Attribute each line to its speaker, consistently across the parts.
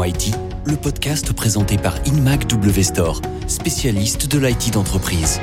Speaker 1: Parlons IT, le podcast présenté par InMac W Store, spécialiste de l'IT d'entreprise.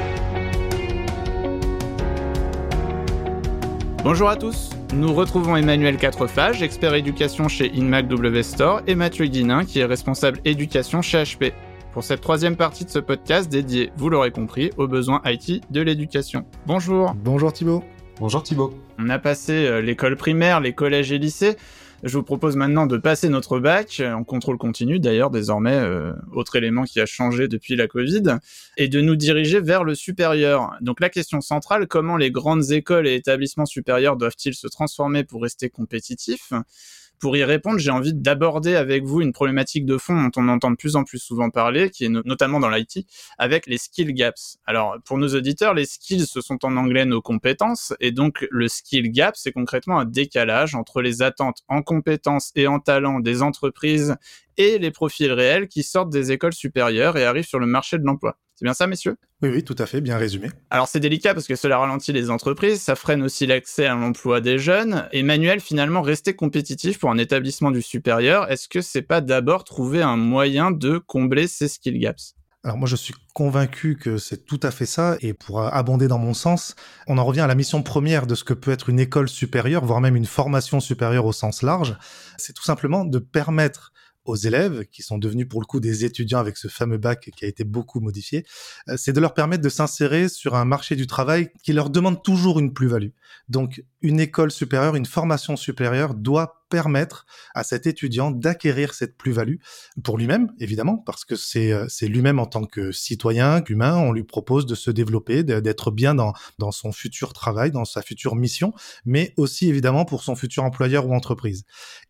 Speaker 2: Bonjour à tous, nous retrouvons Emmanuel Quatrefage, expert éducation chez InMac W Store, et Mathieu Guinin, qui est responsable éducation chez HP. Pour cette troisième partie de ce podcast dédié, vous l'aurez compris, aux besoins IT de l'éducation. Bonjour.
Speaker 3: Bonjour Thibaut.
Speaker 4: Bonjour Thibaut.
Speaker 2: On a passé euh, l'école primaire, les collèges et lycées. Je vous propose maintenant de passer notre bac en contrôle continu, d'ailleurs désormais euh, autre élément qui a changé depuis la Covid, et de nous diriger vers le supérieur. Donc la question centrale, comment les grandes écoles et établissements supérieurs doivent-ils se transformer pour rester compétitifs? Pour y répondre, j'ai envie d'aborder avec vous une problématique de fond dont on entend de plus en plus souvent parler, qui est notamment dans l'IT, avec les skill gaps. Alors, pour nos auditeurs, les skills, ce sont en anglais nos compétences, et donc le skill gap, c'est concrètement un décalage entre les attentes en compétences et en talents des entreprises et les profils réels qui sortent des écoles supérieures et arrivent sur le marché de l'emploi. C'est bien ça, messieurs?
Speaker 3: Oui, oui, tout à fait, bien résumé.
Speaker 2: Alors c'est délicat parce que cela ralentit les entreprises, ça freine aussi l'accès à l'emploi des jeunes. Emmanuel, finalement, rester compétitif pour un établissement du supérieur, est-ce que c'est pas d'abord trouver un moyen de combler ces skill gaps?
Speaker 3: Alors moi, je suis convaincu que c'est tout à fait ça. Et pour abonder dans mon sens, on en revient à la mission première de ce que peut être une école supérieure, voire même une formation supérieure au sens large. C'est tout simplement de permettre aux élèves, qui sont devenus pour le coup des étudiants avec ce fameux bac qui a été beaucoup modifié, euh, c'est de leur permettre de s'insérer sur un marché du travail qui leur demande toujours une plus-value. Donc une école supérieure, une formation supérieure doit permettre à cet étudiant d'acquérir cette plus-value pour lui-même, évidemment, parce que c'est euh, lui-même en tant que citoyen, qu'humain, on lui propose de se développer, d'être bien dans, dans son futur travail, dans sa future mission, mais aussi évidemment pour son futur employeur ou entreprise.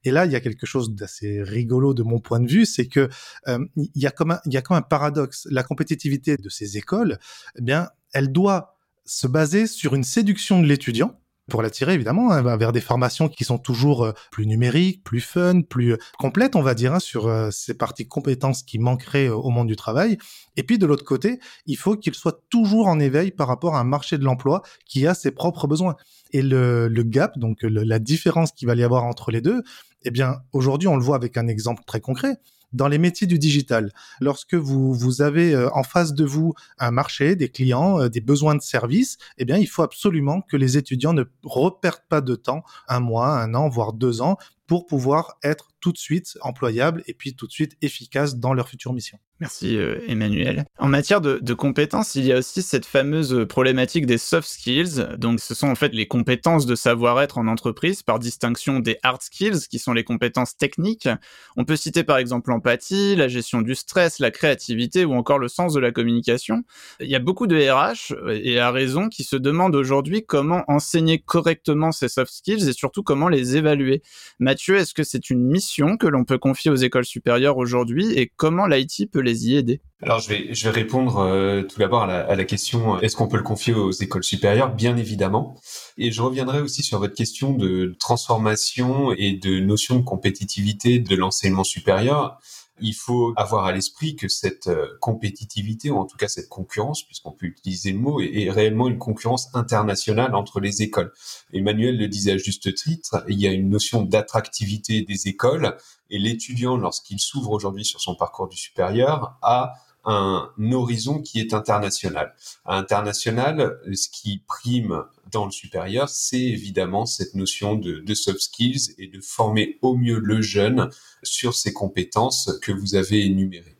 Speaker 3: Et là, il y a quelque chose d'assez rigolo de mon point de vue, c'est que euh, il y a comme un, il y a comme un paradoxe. La compétitivité de ces écoles, eh bien, elle doit se baser sur une séduction de l'étudiant, pour l'attirer évidemment hein, vers des formations qui sont toujours euh, plus numériques, plus fun, plus euh, complètes, on va dire, hein, sur euh, ces parties compétences qui manqueraient au monde du travail. Et puis de l'autre côté, il faut qu'il soit toujours en éveil par rapport à un marché de l'emploi qui a ses propres besoins. Et le, le gap, donc la différence qu'il va y avoir entre les deux, eh bien aujourd'hui on le voit avec un exemple très concret dans les métiers du digital. Lorsque vous, vous avez euh, en face de vous un marché, des clients, euh, des besoins de services, eh bien, il faut absolument que les étudiants ne reperdent pas de temps, un mois, un an, voire deux ans, pour pouvoir être tout de suite employables et puis tout de suite efficaces dans leur future mission.
Speaker 2: Merci euh, Emmanuel. En matière de, de, compétences, il y a aussi cette fameuse problématique des soft skills. Donc ce sont en fait les compétences de savoir-être en entreprise par distinction des hard skills qui sont les compétences techniques. On peut citer par exemple l'empathie, la gestion du stress, la créativité ou encore le sens de la communication. Il y a beaucoup de RH et à raison qui se demandent aujourd'hui comment enseigner correctement ces soft skills et surtout comment les évaluer. Mathieu, est-ce que c'est une mission que l'on peut confier aux écoles supérieures aujourd'hui et comment l'IT peut les y aider?
Speaker 4: Alors je vais, je vais répondre euh, tout d'abord à la, à la question euh, est-ce qu'on peut le confier aux écoles supérieures? Bien évidemment. Et je reviendrai aussi sur votre question de transformation et de notion de compétitivité de l'enseignement supérieur il faut avoir à l'esprit que cette euh, compétitivité, ou en tout cas cette concurrence, puisqu'on peut utiliser le mot, est, réellement une concurrence internationale entre les écoles. Emmanuel le disait à juste titre, il y a une notion d'attractivité des écoles, et l'étudiant, lorsqu'il s'ouvre aujourd'hui sur son parcours du supérieur, a un horizon qui est international. international, ce qui prime dans le supérieur, c'est évidemment cette notion de, de, soft skills et de former au mieux le jeune sur ces compétences que vous avez énumérées.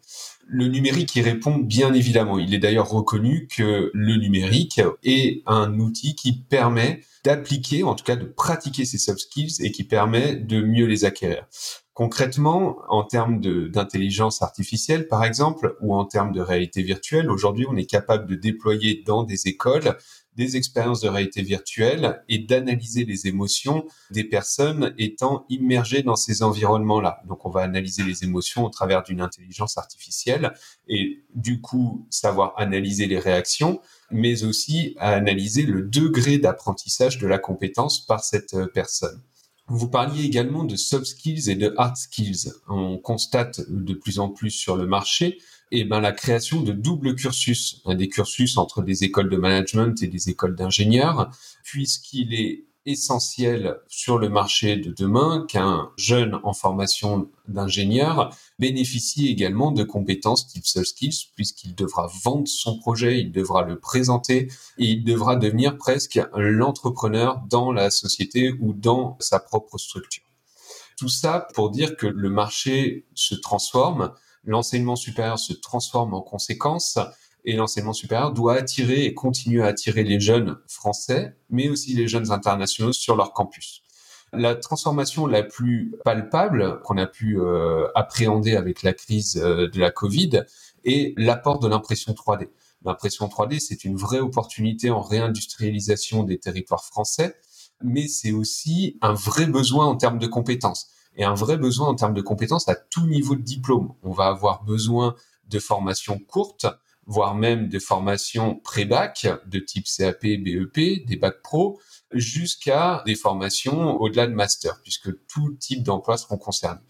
Speaker 4: Le numérique y répond bien évidemment. Il est d'ailleurs reconnu que le numérique est un outil qui permet d'appliquer, en tout cas de pratiquer ces soft skills et qui permet de mieux les acquérir. Concrètement, en termes d'intelligence artificielle, par exemple, ou en termes de réalité virtuelle, aujourd'hui, on est capable de déployer dans des écoles des expériences de réalité virtuelle et d'analyser les émotions des personnes étant immergées dans ces environnements-là. Donc, on va analyser les émotions au travers d'une intelligence artificielle et du coup, savoir analyser les réactions, mais aussi analyser le degré d'apprentissage de la compétence par cette euh, personne. Vous parliez également de soft skills et de hard skills. On constate de plus en plus sur le marché et eh ben, la création de doubles cursus, des cursus entre des écoles de management et des écoles d'ingénieurs, puisqu'il est essentiel sur le marché de demain qu'un jeune en formation d'ingénieur bénéficie également de compétences type soft skills puisqu'il devra vendre son projet, il devra le présenter et il devra devenir presque l'entrepreneur dans la société ou dans sa propre structure. Tout ça pour dire que le marché se transforme, l'enseignement supérieur se transforme en conséquence et l'enseignement supérieur doit attirer et continuer à attirer les jeunes français, mais aussi les jeunes internationaux sur leur campus. La transformation la plus palpable qu'on a pu euh, appréhender avec la crise euh, de la Covid est l'apport de l'impression 3D. L'impression 3D, c'est une vraie opportunité en réindustrialisation des territoires français, mais c'est aussi un vrai besoin en termes de compétences et un vrai besoin en termes de compétences à tout niveau de diplôme. On va avoir besoin de formations courtes, voire même des formations pré-bac de type CAP, BEP, des bacs pro, jusqu'à des formations au-delà de master, puisque tout type d'emploi seront concernés.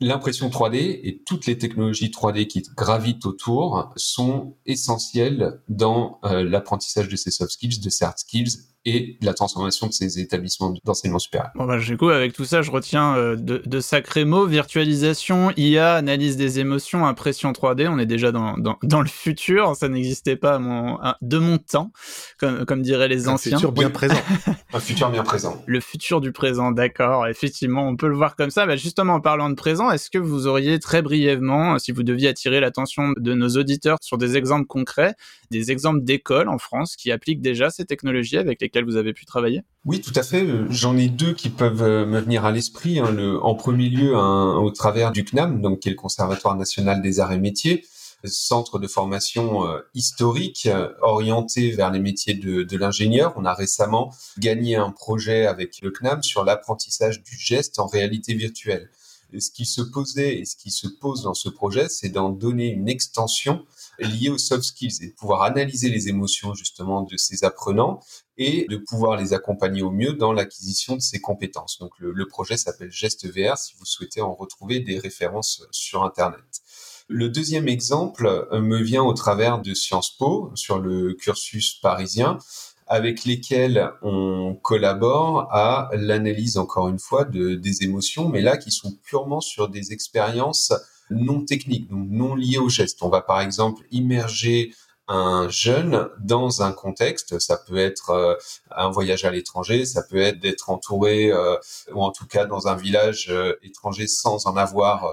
Speaker 4: L'impression 3D et toutes les technologies 3D qui gravitent autour sont essentielles dans euh, l'apprentissage de ces soft skills, de ces hard skills et la transformation de ces établissements d'enseignement supérieur.
Speaker 2: Bon bah, du coup, avec tout ça, je retiens euh, de, de, sacrés mots virtualisation, IA, analyse des émotions, impression 3D. On est déjà dans, dans, dans le futur. Ça n'existait pas à mon, de mon temps, comme, comme diraient les anciens.
Speaker 3: Un futur bien présent.
Speaker 4: Un futur bien présent.
Speaker 2: Le futur du présent, d'accord. Effectivement, on peut le voir comme ça. Bah, justement, en parlant de présent, est-ce que vous auriez très brièvement, si vous deviez attirer l'attention de nos auditeurs sur des exemples concrets, des exemples d'écoles en France qui appliquent déjà ces technologies avec les vous avez pu travailler?
Speaker 4: Oui, tout à fait. J'en ai deux qui peuvent euh, me venir à l'esprit. Hein. en premier lieu, au travers du CNAM, donc qui est le Conservatoire national des arts et métiers, centre de formation euh, historique euh, orienté vers les métiers de, de l'ingénieur. On a récemment gagné un projet avec le CNAM sur l'apprentissage du geste en réalité virtuelle. ce qui se posait et ce qui se pose dans ce projet, c'est d'en donner une extension liée aux soft skills et de pouvoir analyser les émotions justement de ces apprenants et de pouvoir les accompagner au mieux dans l'acquisition de ces compétences. Donc le, projet s'appelle Geste VR si vous souhaitez en retrouver des références sur Internet. Le deuxième exemple euh, me vient au travers de Sciences Po sur le cursus parisien avec lesquels on collabore à l'analyse, encore une fois, de, des émotions, mais là qui sont purement sur des expériences non techniques, donc non liées au geste. On va par exemple immerger un jeune dans un contexte. Ça peut être euh, un voyage à l'étranger, ça peut être d'être entouré euh, ou en tout cas dans un village euh, étranger sans en avoir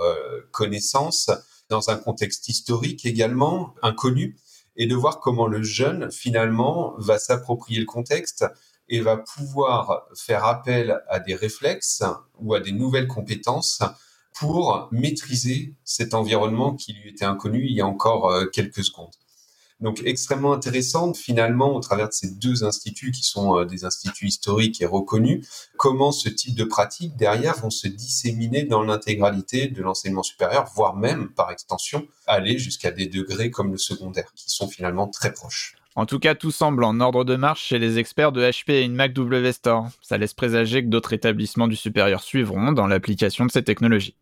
Speaker 4: connaissance, dans un contexte historique également inconnu, et de voir comment le jeune finalement va s'approprier le contexte et va pouvoir faire appel à des réflexes ou à des nouvelles compétences pour maîtriser cet environnement qui lui était inconnu il y a encore quelques secondes. Donc extrêmement intéressante finalement au travers de ces deux instituts qui sont euh, des instituts historiques et reconnus, comment ce type de pratiques derrière vont se disséminer dans l'intégralité de l'enseignement supérieur, voire même par extension aller jusqu'à des degrés comme le secondaire qui sont finalement très proches.
Speaker 2: En tout cas, tout semble en ordre de marche chez les experts de HP et Mac W Store. Ça laisse présager que d'autres établissements du supérieur suivront dans l'application de ces technologies.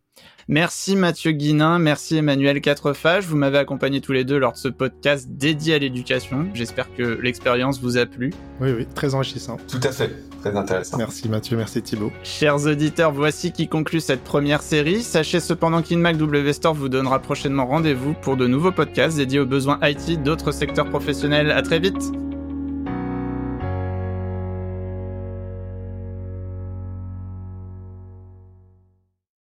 Speaker 2: Merci Mathieu Guinin, merci Emmanuel Quatrefage. Vous m'avez accompagné tous les deux lors de ce podcast dédié à l'éducation. J'espère que l'expérience vous a plu.
Speaker 3: Oui, oui, très enrichissant.
Speaker 4: Tout à fait, très intéressant.
Speaker 3: Merci Mathieu, merci Thibaut.
Speaker 2: Chers auditeurs, voici qui conclut cette première série. Sachez cependant qu'InMac W Store vous donnera prochainement rendez-vous pour de nouveaux podcasts dédiés aux besoins IT d'autres secteurs professionnels. À très vite.